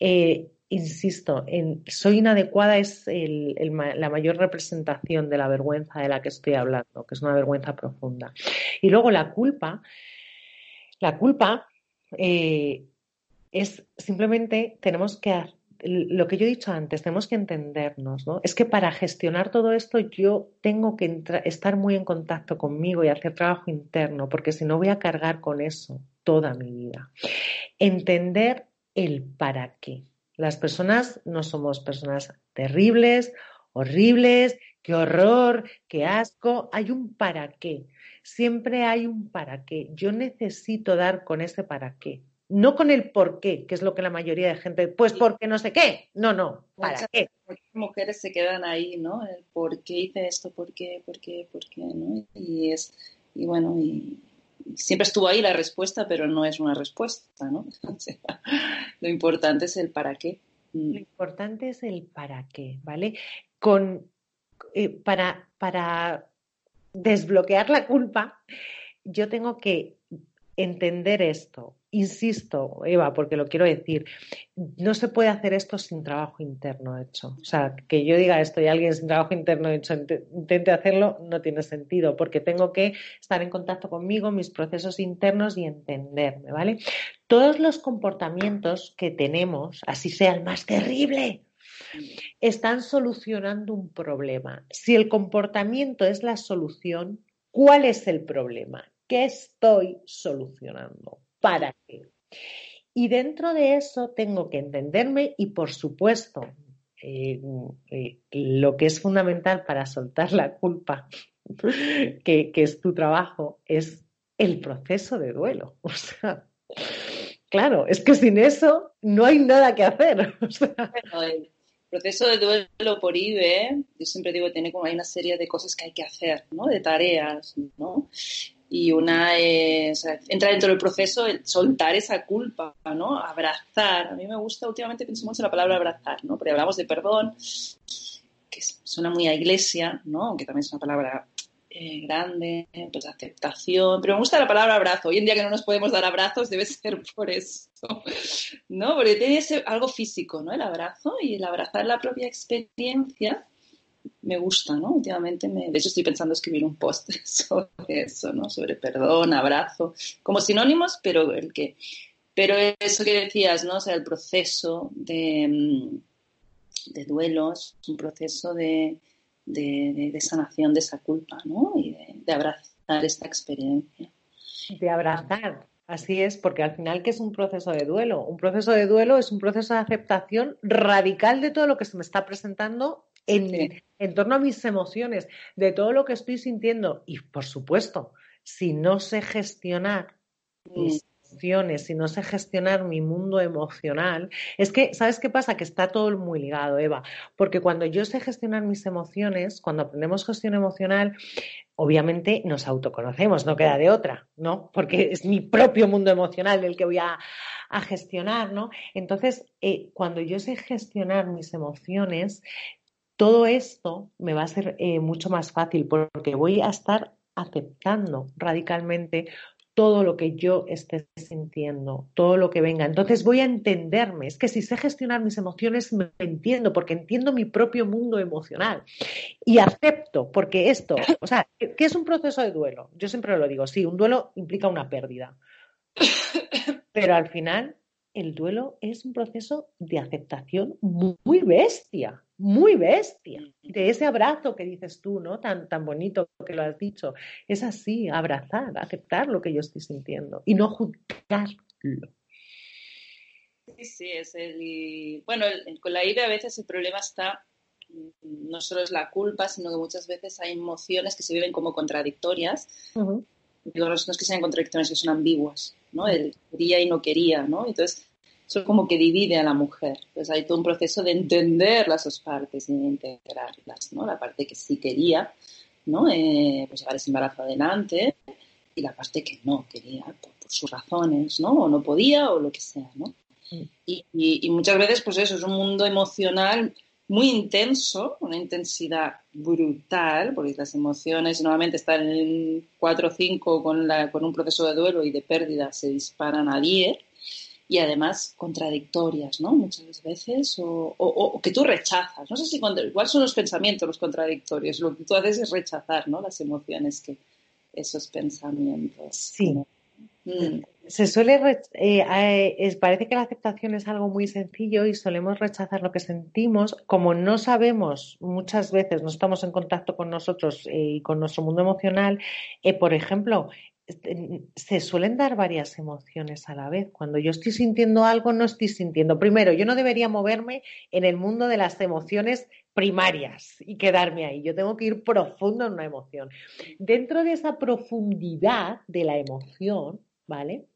Eh, insisto, en soy inadecuada es la mayor representación de la vergüenza de la que estoy hablando, que es una vergüenza profunda. Y luego la culpa, la culpa eh, es simplemente tenemos que lo que yo he dicho antes, tenemos que entendernos, ¿no? Es que para gestionar todo esto yo tengo que estar muy en contacto conmigo y hacer trabajo interno, porque si no voy a cargar con eso toda mi vida. Entender el para qué. Las personas no somos personas terribles, horribles, qué horror, qué asco. Hay un para qué. Siempre hay un para qué. Yo necesito dar con ese para qué. No con el por qué, que es lo que la mayoría de gente, pues porque no sé qué. No, no, ¿para qué? Muchas mujeres se quedan ahí, ¿no? El por qué hice esto, por qué, por qué, por qué, ¿no? Y es, y bueno, y, siempre estuvo ahí la respuesta, pero no es una respuesta, ¿no? [LAUGHS] lo importante es el para qué. Mm. Lo importante es el para qué, ¿vale? Con, eh, para, para desbloquear la culpa, yo tengo que entender esto. Insisto, Eva, porque lo quiero decir, no se puede hacer esto sin trabajo interno hecho. O sea, que yo diga esto y alguien sin trabajo interno hecho intente hacerlo, no tiene sentido, porque tengo que estar en contacto conmigo, mis procesos internos y entenderme, ¿vale? Todos los comportamientos que tenemos, así sea el más terrible, están solucionando un problema. Si el comportamiento es la solución, ¿cuál es el problema? ¿Qué estoy solucionando? ¿Para qué? Y dentro de eso tengo que entenderme y, por supuesto, eh, eh, lo que es fundamental para soltar la culpa, [LAUGHS] que, es tu trabajo, es el proceso de duelo. [LAUGHS] O sea, claro, es que sin eso no hay nada que hacer. [LAUGHS] el proceso de duelo por IBE, yo siempre digo, tiene como hay una serie de cosas que hay que hacer, ¿no? De tareas, ¿no? y una es, entra dentro del proceso el soltar esa culpa, ¿no? Abrazar. A mí me gusta, últimamente pienso mucho en la palabra abrazar, ¿no? Porque hablamos de perdón, que suena muy a iglesia, ¿no? Aunque también es una palabra grande, pues aceptación, pero me gusta la palabra abrazo. Hoy en día que no nos podemos dar abrazos debe [LAUGHS] ser por eso, ¿no? Porque tiene algo físico, ¿no? El abrazo y el abrazar la propia experiencia me gusta, ¿no? Últimamente, me, de hecho, estoy pensando escribir un post [LAUGHS] sobre eso, ¿no? Sobre perdón, abrazo, como sinónimos, pero el que, pero eso que decías, ¿no? O sea, el proceso de, mm, de duelo es un proceso de, de, sanación de esa culpa, ¿no? Y de, abrazar esta experiencia. De abrazar, Así es, porque al final, ¿qué es un proceso de duelo? Un proceso de duelo es un proceso de aceptación radical de todo lo que se me está presentando en, torno a mis emociones, de todo lo que estoy sintiendo. Y por supuesto, si no sé gestionar mis si no sé gestionar mi mundo emocional, es que, ¿sabes qué pasa? Que está todo muy ligado, Eva, porque cuando yo sé gestionar mis emociones, cuando aprendemos gestión emocional, obviamente nos autoconocemos, no queda de otra, ¿no? Porque es mi propio mundo emocional el que voy a, gestionar, ¿no? Entonces, eh, cuando yo sé gestionar mis emociones, todo esto me va a ser eh, mucho más fácil porque voy a estar aceptando radicalmente todo lo que yo esté sintiendo, todo lo que venga. Entonces voy a entenderme. Es que si sé gestionar mis emociones, me entiendo, porque entiendo mi propio mundo emocional. Y acepto, porque esto, o sea, ¿qué es un proceso de duelo? Yo siempre lo digo, sí, un duelo implica una pérdida. Pero al final, el duelo es un proceso de aceptación muy bestia muy bestia. De ese abrazo que dices tú, ¿no? Tan, tan bonito que lo has dicho. Es así, abrazar, aceptar lo que yo estoy sintiendo y no juzgarlo. Sí, sí, es el... Bueno, con la ira a veces el problema está, mm, no solo es la culpa, sino que muchas veces hay emociones que se viven como contradictorias. Uh no es que sean contradictorias, que son ambiguas, ¿no? El quería y no quería, ¿no? Entonces, eso como que divide a la mujer. Pues hay todo un proceso de entender las dos partes y de integrarlas, ¿no? La parte que sí quería, ¿no? Eh, pues llevar ese embarazo adelante y la parte que no quería por, sus razones, ¿no? O no podía o lo que sea, ¿no? Y, y, muchas veces, pues eso, es un mundo emocional muy intenso, una intensidad brutal, porque las emociones normalmente están en 4 o 5 con, la, con un proceso de duelo y de pérdida se disparan a 10 y además contradictorias, ¿no? Muchas veces, o, que tú rechazas. No sé si igual son los pensamientos los contradictorios. Lo que tú haces es rechazar, ¿no? Las emociones que esos pensamientos. Sí. Mm. Se suele, eh, eh, parece que la aceptación es algo muy sencillo y solemos rechazar lo que sentimos. Como no sabemos, muchas veces no estamos en contacto con nosotros eh, y con nuestro mundo emocional, por ejemplo, se suelen dar varias emociones a la vez. Cuando yo estoy sintiendo algo, no estoy sintiendo. Primero, yo no debería moverme en el mundo de las emociones primarias y quedarme ahí. Yo tengo que ir profundo en una emoción. Dentro de esa profundidad de la emoción, ¿vale?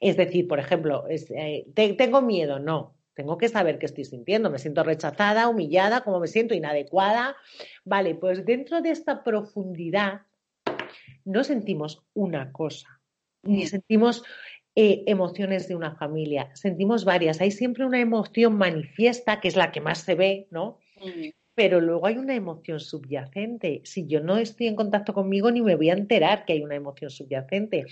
Es decir, por ejemplo, eh, tengo miedo, no. Tengo que saber qué estoy sintiendo. Me siento rechazada, humillada, como me siento inadecuada. Vale, pues dentro de esta profundidad no sentimos una cosa, ni sentimos eh, emociones de una familia, sentimos varias. Hay siempre una emoción manifiesta, que es la que más se ve, ¿no? Pero luego hay una emoción subyacente. Si yo no estoy en contacto conmigo, ni me voy a enterar que hay una emoción subyacente.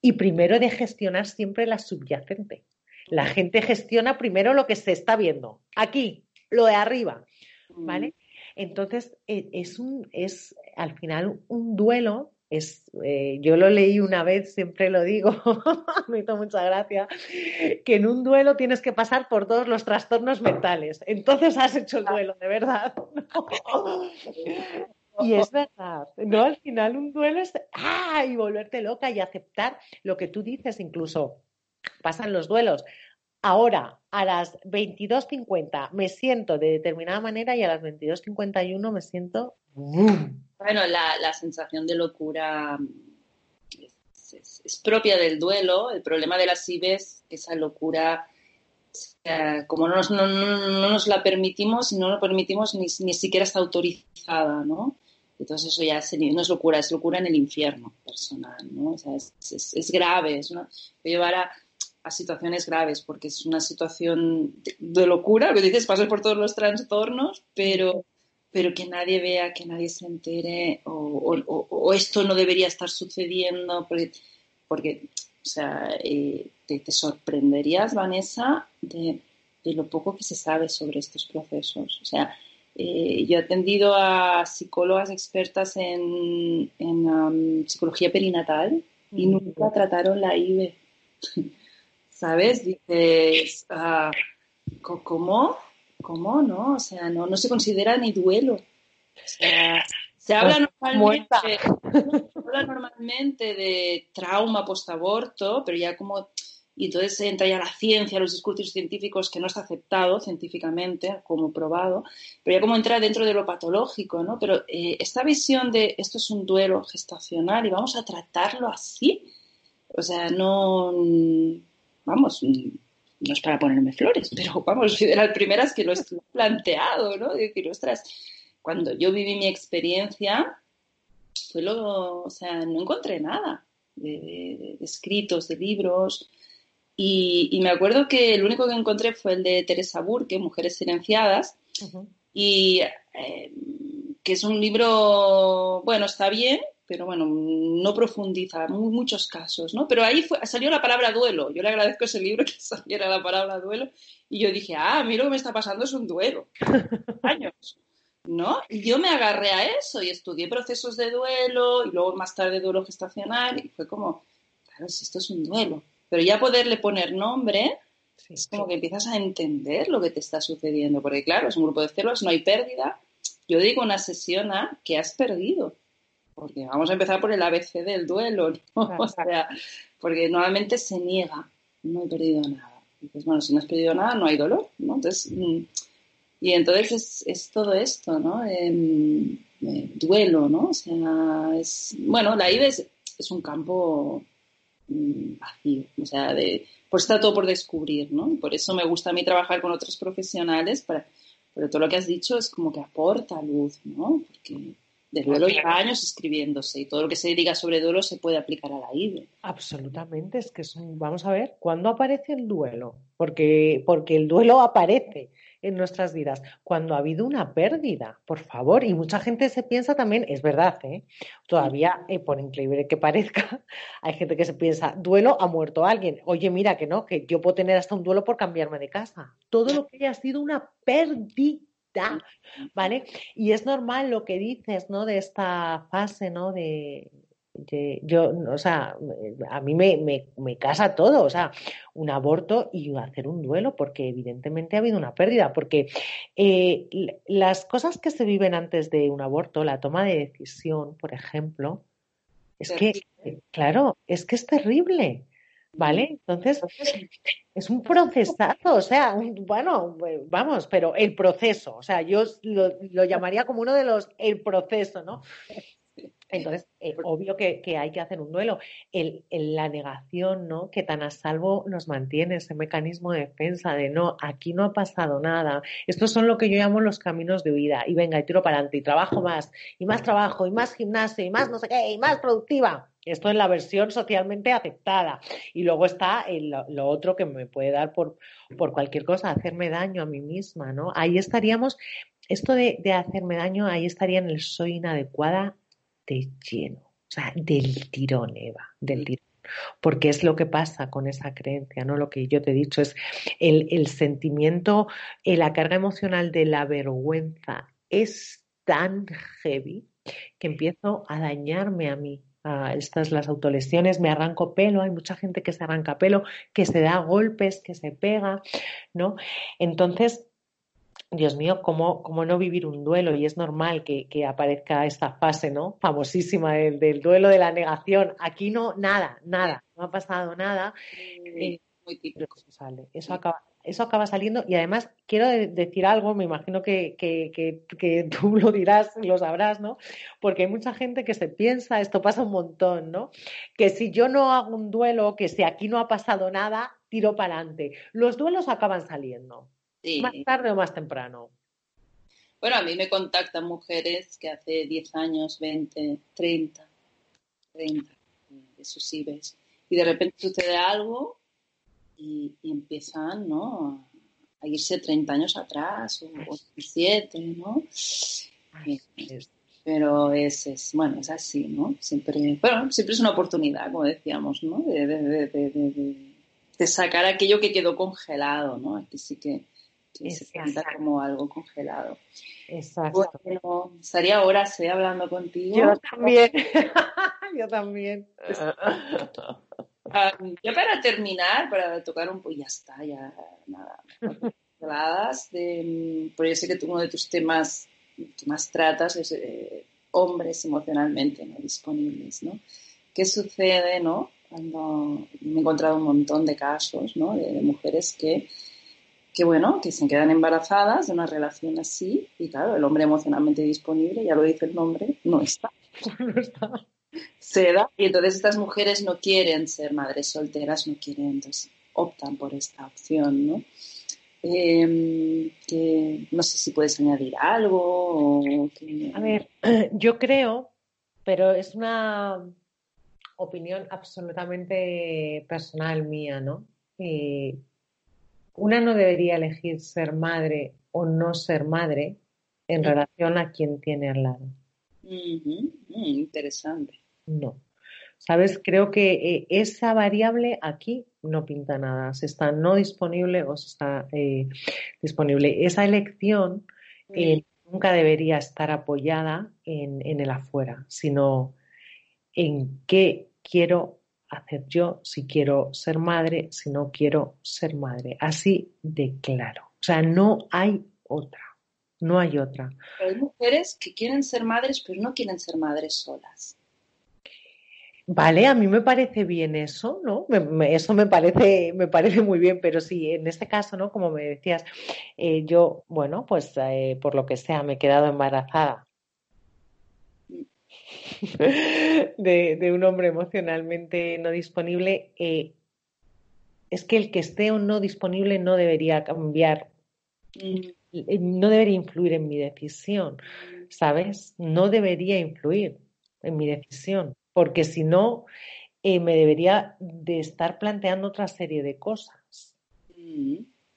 Y primero de gestionar siempre la subyacente. La gente gestiona primero lo que se está viendo. Aquí, lo de arriba. ¿Vale? Entonces, e, es, un, es al final un duelo es, eh, yo lo leí una vez, siempre lo digo, [LAUGHS] me hizo mucha gracia, que en un duelo tienes que pasar por todos los trastornos mentales. Entonces has hecho el duelo, de verdad. [LAUGHS] y es verdad, ¿no? Al final un duelo es, ¡ah! Y volverte loca y aceptar lo que tú dices, incluso pasan los duelos. Ahora, a las 22.50 me siento de determinada manera y a las 22.51 me siento bueno, la, sensación de locura es, propia del duelo. El problema de las IBES, esa locura, como no nos, no, nos, la permitimos no lo permitimos, ni, ni siquiera está autorizada, ¿no? Entonces eso ya no es locura, es locura en el infierno personal, ¿no? O sea, es, grave, es una, llevar a, a, situaciones graves porque es una situación de, locura, que dices, pasar por todos los trastornos, pero pero que nadie vea, que nadie se entere, o, esto no debería estar sucediendo, porque, o sea, eh, te, sorprenderías, Vanessa, de, lo poco que se sabe sobre estos procesos. O sea, eh, yo he atendido a psicólogas expertas en, en psicología perinatal y mm. nunca trataron la IVE. [LAUGHS] ¿Sabes? Dices, ah, ¿cómo? ¿Cómo no? O sea, no, no se considera ni duelo. O sea, se habla normalmente, [LAUGHS] se habla normalmente de trauma post-aborto, pero ya como... Y entonces entra ya la ciencia, los discursos científicos, que no está aceptado científicamente como probado, pero ya como entra dentro de lo patológico, ¿no? Pero eh, esta visión de esto es un duelo gestacional y vamos a tratarlo así, o sea, no, vamos, no es para ponerme flores, [LAUGHS] pero vamos, soy de las primeras que lo he planteado, ¿no? De decir, ostras, cuando yo viví mi experiencia, fue lo, o sea, no encontré nada de, escritos, de libros. Y, me acuerdo que el único que encontré fue el de Teresa Burke, Mujeres Silenciadas, y eh, que es un libro, bueno, está bien, pero bueno, no profundiza, muy, muchos casos, ¿no? Pero ahí fue, salió la palabra duelo. Yo le agradezco ese libro [LAUGHS] que saliera la palabra duelo. Y yo dije, ah, a mí lo que me está pasando es un duelo. [LAUGHS] Años. ¿No? Y yo me agarré a eso y estudié procesos de duelo y luego más tarde duelo gestacional y fue como, claro, si esto es un duelo. Pero ya poderle poner nombre, es como que empiezas a entender lo que te está sucediendo. Porque claro, es un grupo de células, no hay pérdida. Yo digo una sesión A que has perdido porque vamos a empezar por el ABC del duelo, ¿no? [LAUGHS] O sea, porque normalmente se niega, no he perdido nada. Dices, bueno, si no has perdido nada, no hay dolor, ¿no? Entonces, mm, y entonces es, todo esto, ¿no? Em, eh, duelo, ¿no? O sea, es, bueno, la IVE es, un campo mm, vacío, o sea, de, pues está todo por descubrir, ¿no? Por eso me gusta a mí trabajar con otros profesionales, para, pero todo lo que has dicho es como que aporta luz, ¿no? Porque de duelo lleva años escribiéndose y todo lo que se diga sobre duelo se puede aplicar a la IBE. Absolutamente, es que vamos a ver, ¿cuándo aparece el duelo? Porque, porque el duelo aparece en nuestras vidas cuando ha habido una pérdida, por favor. Y mucha gente se piensa también, es verdad, ¿eh? todavía, eh, por increíble que parezca, [LAUGHS] hay gente que se piensa, duelo, ha muerto alguien. Oye, mira que no, que yo puedo tener hasta un duelo por cambiarme de casa. Todo lo que haya sido una pérdida ¿vale? Y es normal lo que dices, ¿no? De esta fase, ¿no? De, yo, o sea, a mí me, me, casa todo, o sea, un aborto y hacer un duelo, porque evidentemente ha habido una pérdida, porque eh, las cosas que se viven antes de un aborto, la toma de decisión, por ejemplo, es que, claro, es que es terrible. ¿Vale? Entonces, es un procesazo, o sea, bueno, pues, vamos, pero el proceso, o sea, yo lo, lo, llamaría como uno de los, el proceso, ¿no? Entonces, eh, obvio que, hay que hacer un duelo. El, la negación, ¿no? Que tan a salvo nos mantiene ese mecanismo de defensa de no, aquí no ha pasado nada. Estos son lo que yo llamo los caminos de huida. Y venga, y tiro para adelante, y trabajo más, y más trabajo, y más gimnasio, y más no sé qué, y más productiva. Esto es la versión socialmente aceptada. Y luego está lo otro que me puede dar por, por cualquier cosa, hacerme daño a mí misma, ¿no? Ahí estaríamos, esto de, de hacerme daño, ahí estaría en el soy inadecuada de lleno, o sea, del tirón, Eva, del tirón. Porque es lo que pasa con esa creencia, ¿no? Lo que yo te he dicho es el, el sentimiento, eh, la carga emocional de la vergüenza es tan heavy que empiezo a dañarme a mí, estas las autolesiones, me arranco pelo, hay mucha gente que se arranca pelo, que se da golpes, que se pega, ¿no? Entonces, Dios mío, ¿cómo, cómo no vivir un duelo? Y es normal que, aparezca esta fase, ¿no? Famosísima del, duelo de la negación. Aquí no, nada, nada, no ha pasado nada. Eh, muy típico. Eso sale, eso acaba, eso acaba saliendo y además quiero decir algo, me imagino que, que, que, [LAUGHS] tú lo dirás, lo sabrás, ¿no? Porque hay mucha gente que se piensa, esto pasa un montón, ¿no? Que si yo no hago un duelo, que si aquí no ha pasado nada, tiro para adelante. Los duelos acaban saliendo. Más tarde o más temprano. Bueno, a mí me contactan mujeres que hace 10 años, 20, 30, 30 de sus IBES y de repente sucede algo y, empiezan ¿no? a irse 30 años atrás o, 17, ¿no? pero es, es, bueno, es así, ¿no? Siempre, bueno, siempre es una oportunidad, como decíamos, ¿no? De, de, de, de sacar aquello que quedó congelado, ¿no? Aquí sí que se sienta como algo congelado. Exacto. Bueno, estaría horas ¿eh? hablando contigo. Yo también. [LAUGHS] Yo también. Um, ya para terminar, para tocar un poco, ya está, ya nada. de, porque yo sé que uno de tus temas que más tratas es eh, hombres emocionalmente no disponibles, ¿no? ¿Qué sucede, no? Cuando me he encontrado un montón de casos, ¿no? de mujeres que que bueno, que se quedan embarazadas de una relación así y claro, el hombre emocionalmente disponible, ya lo dice el nombre, no está. [LAUGHS] No está. Se da y entonces estas mujeres no quieren ser madres solteras, no quieren, entonces optan por esta opción, ¿no? Em, que no sé si puedes añadir algo. O A ver, [CLEARS THROAT] yo creo, pero es una opinión absolutamente personal mía, ¿no? Eh, una no debería elegir ser madre o no ser madre en relación a quien tiene al lado. Mm, interesante. no. ¿Sabes? Creo que eh, esa variable aquí no pinta nada. Se está no disponible o se está eh, disponible. Esa elección eh, nunca debería estar apoyada en, en, el afuera, sino en qué quiero hacer yo, si quiero ser madre, si no quiero ser madre. Así de claro. O sea, no hay otra. No hay otra. Pero hay mujeres que quieren ser madres, pero no quieren ser madres solas. Vale, a mí me parece bien eso, ¿no? eso me parece, me parece muy bien, pero sí, en este caso, ¿no? Como me decías, eh, yo, bueno, pues eh, por lo que sea, me he quedado embarazada [LAUGHS] de, un hombre emocionalmente no disponible. Eh, es que el que esté o no disponible no debería cambiar, mm. no debería influir en mi decisión, ¿sabes? No debería influir en mi decisión porque si no, eh, me debería de estar planteando otra serie de cosas.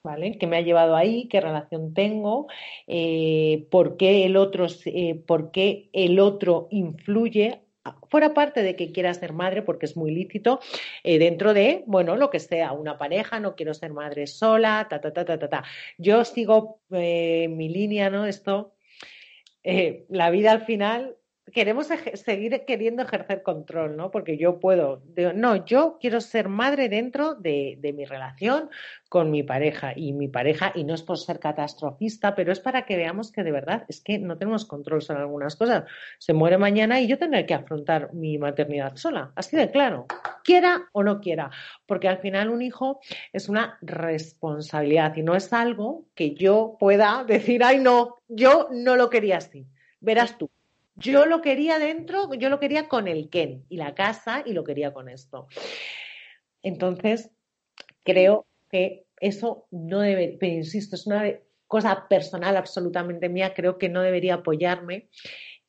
¿Vale? ¿Qué me ha llevado ahí? ¿Qué relación tengo? Eh, ¿por, qué el otro, eh, ¿Por qué el otro influye? Fuera parte de que quiera ser madre, porque es muy lícito, dentro de, bueno, lo que sea, una pareja, no quiero ser madre sola, ta, ta, ta, ta, ta, ta. Yo sigo mi línea, ¿no? Esto, la vida al final queremos seguir queriendo ejercer control, ¿no? Porque yo puedo, no, yo quiero ser madre dentro de, mi relación con mi pareja y mi pareja, y no es por ser catastrofista, pero es para que veamos que de verdad es que no tenemos control sobre algunas cosas. Se muere mañana y yo tendré que afrontar mi maternidad sola, así de claro, quiera o no quiera, porque al final un hijo es una responsabilidad y no es algo que yo pueda decir, ay no, yo no lo quería así. Verás tú, yo lo quería dentro, yo lo quería con el Ken y la casa y lo quería con esto. Entonces, creo que eso no debe, pero insisto, es una cosa personal absolutamente mía, creo que no debería apoyarme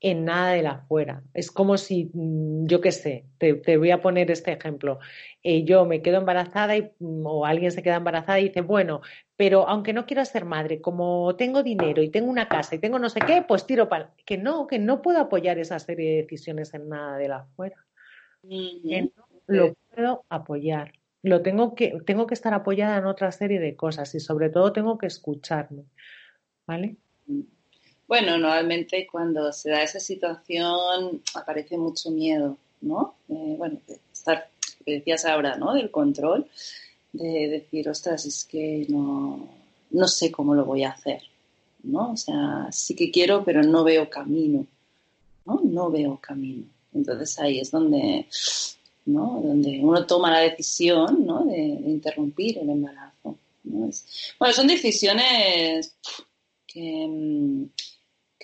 en nada de la afuera. Es como si, mm, yo qué sé, te, voy a poner este ejemplo. Eh, yo me quedo embarazada y, mm, o alguien se queda embarazada y dice, bueno, pero aunque no quiera ser madre, como tengo dinero y tengo una casa y tengo no sé qué, pues tiro para... Que no, que no puedo apoyar esa serie de decisiones en nada de la afuera. lo puedo apoyar. Lo tengo que, tengo que estar apoyada en otra serie de cosas y sobre todo tengo que escucharme. ¿Vale? Bueno, normalmente cuando se da esa situación aparece mucho miedo, ¿no? Eh, bueno, estar, que decías ahora, ¿no? Del control, de decir, ostras, es que no, no sé cómo lo voy a hacer, ¿no? O sea, sí que quiero, pero no veo camino, ¿no? No veo camino. Entonces ahí es donde, ¿no? Donde uno toma la decisión, ¿no? De, interrumpir el embarazo. ¿no? bueno, son decisiones que mm,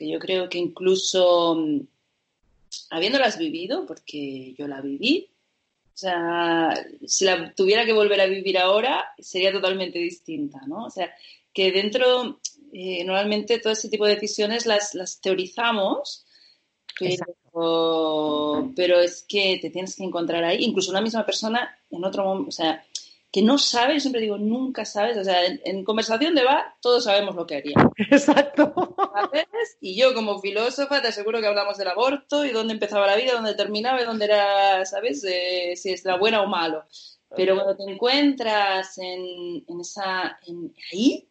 que yo creo que incluso mm, habiéndolas vivido, porque yo la viví, o sea, si la tuviera que volver a vivir ahora, sería totalmente distinta, ¿no? O sea, que dentro, eh, normalmente todo ese tipo de decisiones las, las teorizamos, pero, pero, es que te tienes que encontrar ahí, incluso una misma persona en otro momento, o sea, que no sabe, yo siempre digo, nunca sabes, o sea, en, conversación de va, todos sabemos lo que haría. [LAUGHS] Exacto. ¿Sabes? Y yo como filósofa te aseguro que hablamos del aborto y dónde empezaba la vida, dónde terminaba y dónde era, ¿sabes? Eh, si es la buena o malo. Pero cuando te encuentras en, en esa, en, ahí,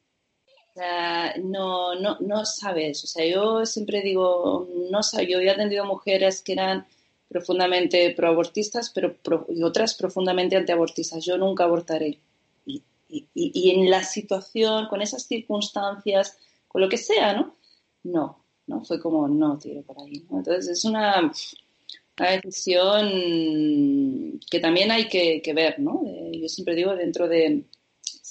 o sea, no, no, no sabes. O sea, yo siempre digo, no sé, yo he atendido mujeres que eran profundamente proabortistas, pero y otras profundamente antiabortistas. Yo nunca abortaré. Y, y, en la situación, con esas circunstancias, con lo que sea, ¿no? No, ¿no? Fue como, no, tiro por ahí. Entonces es una, decisión que también hay que, ver, ¿no? yo siempre digo, dentro de,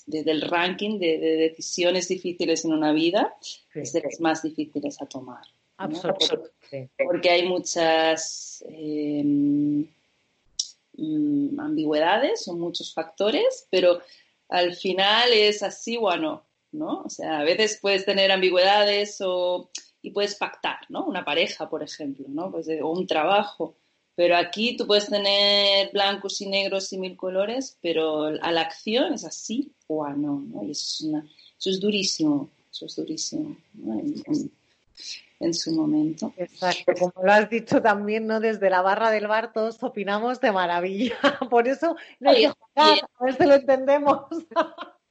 del ranking de, decisiones difíciles en una vida, es de las más difíciles a tomar. Absolutamente. Porque hay muchas em, mm, ambigüedades, son muchos factores, pero al final es así o no, ¿no? O sea, a veces puedes tener ambigüedades o, y puedes pactar, ¿no? Una pareja, por ejemplo, ¿no? Pues, o un trabajo. Pero aquí tú puedes tener blancos y negros y mil colores, pero a la acción es así o no, ¿no? Y eso es, una, eso es durísimo, eso es durísimo. En su momento. Exacto, como lo has dicho también, ¿no? Desde la barra del bar todos opinamos de maravilla. [LAUGHS] Por eso no hay que jugar, a ver si lo entendemos.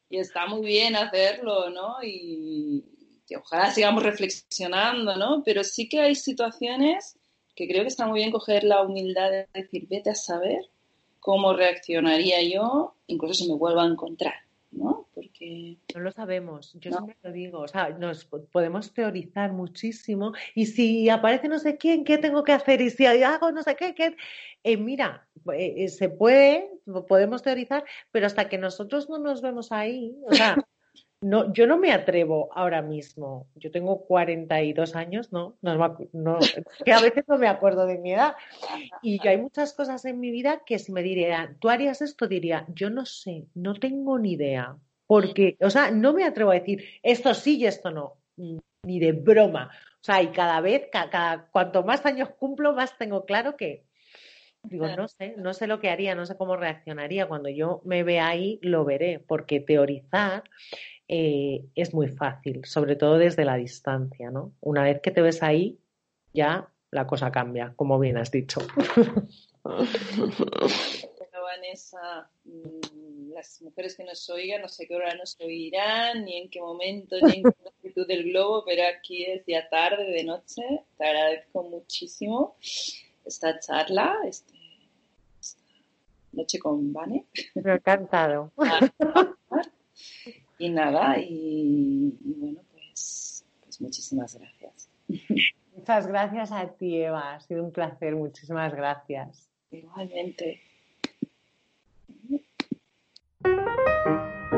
Y está muy bien hacerlo, ¿no? Y que ojalá sigamos reflexionando, ¿no? Pero sí que hay situaciones que creo que está muy bien coger la humildad de decir, vete a saber cómo reaccionaría yo, incluso si me vuelvo a encontrar. ¿no? No lo sabemos, yo siempre lo digo, o sea, nos podemos teorizar muchísimo y si aparece no sé quién, ¿qué tengo que hacer? Y si hago no sé qué, ¿qué? Eh, mira, eh, eh, se puede, podemos teorizar, pero hasta que nosotros no nos vemos ahí, o sea, [LAUGHS] no, yo no me atrevo ahora mismo. Yo tengo 42 años, ¿no? no, no que a veces no me acuerdo de mi edad. Y yo hay muchas cosas en mi vida que si me dirían, tú harías esto, diría, yo no sé, no tengo ni idea. Porque, o sea, no me atrevo a decir esto sí y esto no, ni de broma. O sea, y cada vez, cada, cuanto más años cumplo, más tengo claro que, digo, no sé, no sé lo que haría, no sé cómo reaccionaría. Cuando yo me vea ahí, lo veré, porque teorizar eh, es muy fácil, sobre todo desde la distancia, ¿no? Una vez que te ves ahí, ya la cosa cambia, como bien has dicho. [LAUGHS] Vanessa, mm, las mujeres que nos oigan, no sé qué hora nos oirán, ni en qué momento, ni en qué [LAUGHS] longitud del globo, pero aquí es ya tarde, de noche. Te agradezco muchísimo esta charla, este, esta noche con Vane. Me ha encantado. [LAUGHS] Y nada, y, bueno, pues, pues muchísimas gracias. Muchas gracias a ti, Eva. Ha sido un placer. Muchísimas gracias. Igualmente. Thank you.